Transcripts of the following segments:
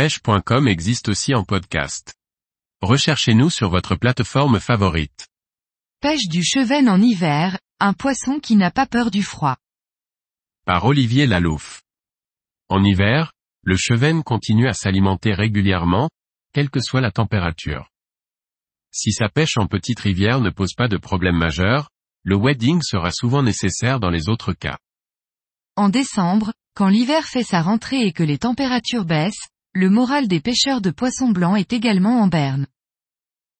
pêche.com existe aussi en podcast. Recherchez-nous sur votre plateforme favorite. Pêche du cheven en hiver, un poisson qui n'a pas peur du froid. Par Olivier Lalouf. En hiver, le cheven continue à s'alimenter régulièrement, quelle que soit la température. Si sa pêche en petite rivière ne pose pas de problème majeur, le wedding sera souvent nécessaire dans les autres cas. En décembre, quand l'hiver fait sa rentrée et que les températures baissent, le moral des pêcheurs de poissons blancs est également en berne.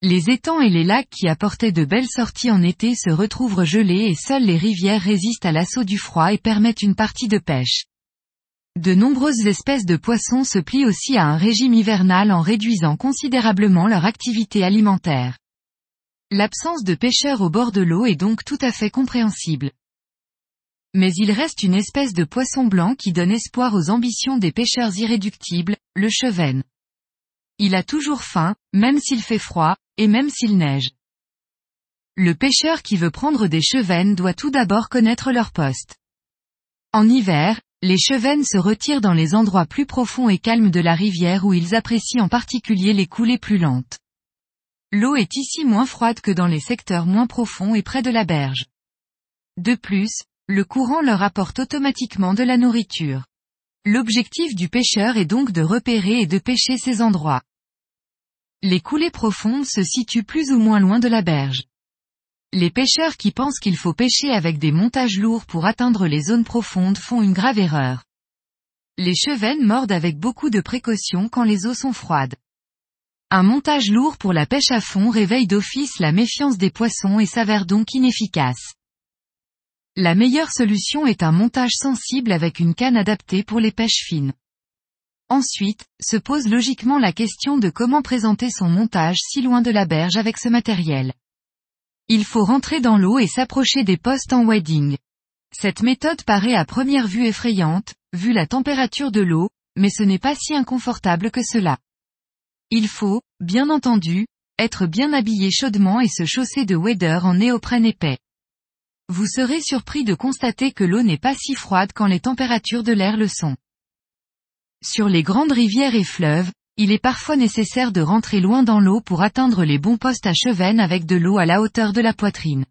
Les étangs et les lacs qui apportaient de belles sorties en été se retrouvent gelés et seules les rivières résistent à l'assaut du froid et permettent une partie de pêche. De nombreuses espèces de poissons se plient aussi à un régime hivernal en réduisant considérablement leur activité alimentaire. L'absence de pêcheurs au bord de l'eau est donc tout à fait compréhensible. Mais il reste une espèce de poisson blanc qui donne espoir aux ambitions des pêcheurs irréductibles, le cheven. Il a toujours faim, même s'il fait froid, et même s'il neige. Le pêcheur qui veut prendre des chevennes doit tout d'abord connaître leur poste. En hiver, les chevennes se retirent dans les endroits plus profonds et calmes de la rivière où ils apprécient en particulier les coulées plus lentes. L'eau est ici moins froide que dans les secteurs moins profonds et près de la berge. De plus, le courant leur apporte automatiquement de la nourriture. L'objectif du pêcheur est donc de repérer et de pêcher ces endroits. Les coulées profondes se situent plus ou moins loin de la berge. Les pêcheurs qui pensent qu'il faut pêcher avec des montages lourds pour atteindre les zones profondes font une grave erreur. Les chevennes mordent avec beaucoup de précaution quand les eaux sont froides. Un montage lourd pour la pêche à fond réveille d'office la méfiance des poissons et s'avère donc inefficace. La meilleure solution est un montage sensible avec une canne adaptée pour les pêches fines. Ensuite, se pose logiquement la question de comment présenter son montage si loin de la berge avec ce matériel. Il faut rentrer dans l'eau et s'approcher des postes en wading. Cette méthode paraît à première vue effrayante, vu la température de l'eau, mais ce n'est pas si inconfortable que cela. Il faut, bien entendu, être bien habillé chaudement et se chausser de waders en néoprène épais. Vous serez surpris de constater que l'eau n'est pas si froide quand les températures de l'air le sont. Sur les grandes rivières et fleuves, il est parfois nécessaire de rentrer loin dans l'eau pour atteindre les bons postes à chevennes avec de l'eau à la hauteur de la poitrine.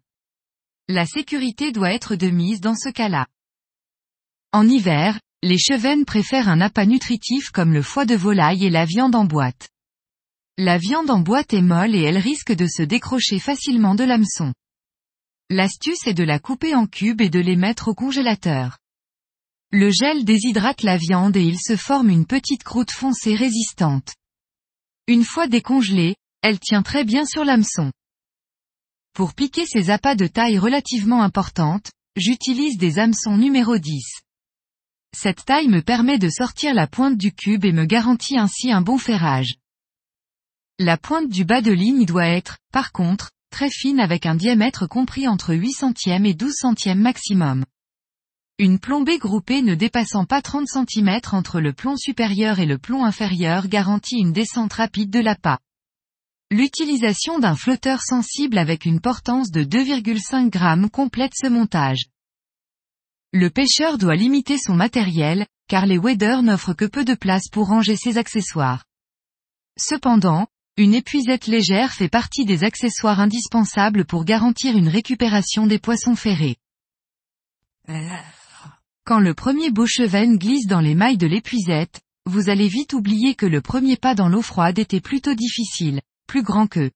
La sécurité doit être de mise dans ce cas-là. En hiver, les chevennes préfèrent un appât nutritif comme le foie de volaille et la viande en boîte. La viande en boîte est molle et elle risque de se décrocher facilement de l'hameçon. L'astuce est de la couper en cubes et de les mettre au congélateur. Le gel déshydrate la viande et il se forme une petite croûte foncée résistante. Une fois décongelée, elle tient très bien sur l'hameçon. Pour piquer ces appâts de taille relativement importante, j'utilise des hameçons numéro 10. Cette taille me permet de sortir la pointe du cube et me garantit ainsi un bon ferrage. La pointe du bas de ligne doit être, par contre, très fine avec un diamètre compris entre 8 centièmes et 12 centièmes maximum. Une plombée groupée ne dépassant pas 30 cm entre le plomb supérieur et le plomb inférieur garantit une descente rapide de l'appât. L'utilisation d'un flotteur sensible avec une portance de 2,5 g complète ce montage. Le pêcheur doit limiter son matériel, car les waders n'offrent que peu de place pour ranger ses accessoires. Cependant, une épuisette légère fait partie des accessoires indispensables pour garantir une récupération des poissons ferrés. Quand le premier beau cheven glisse dans les mailles de l'épuisette, vous allez vite oublier que le premier pas dans l'eau froide était plutôt difficile, plus grand que.